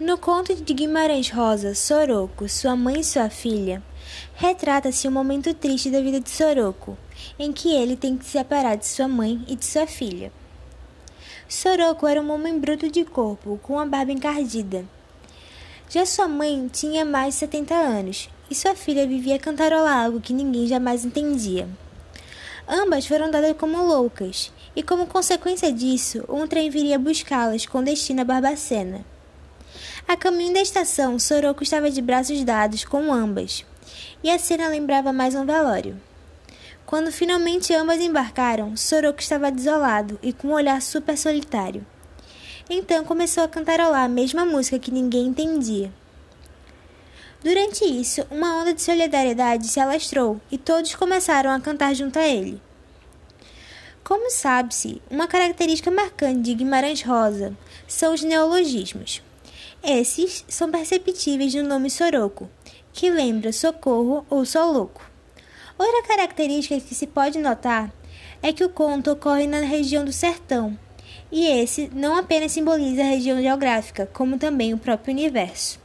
No conto de Guimarães Rosa, Soroco, sua mãe e sua filha, retrata-se um momento triste da vida de Soroco, em que ele tem que se separar de sua mãe e de sua filha. Soroco era um homem bruto de corpo, com a barba encardida. Já sua mãe tinha mais de 70 anos, e sua filha vivia a cantarolar algo que ninguém jamais entendia. Ambas foram dadas como loucas, e como consequência disso, um trem viria buscá-las com destino a Barbacena. A caminho da estação, Soroco estava de braços dados com ambas, e a cena lembrava mais um velório. Quando finalmente ambas embarcaram, Soroco estava desolado e com um olhar super solitário. Então começou a cantarolar a mesma música que ninguém entendia. Durante isso, uma onda de solidariedade se alastrou e todos começaram a cantar junto a ele. Como sabe-se, uma característica marcante de Guimarães Rosa são os neologismos. Esses são perceptíveis no nome Soroco, que lembra socorro ou só louco. Outra característica que se pode notar é que o conto ocorre na região do sertão, e esse não apenas simboliza a região geográfica, como também o próprio universo.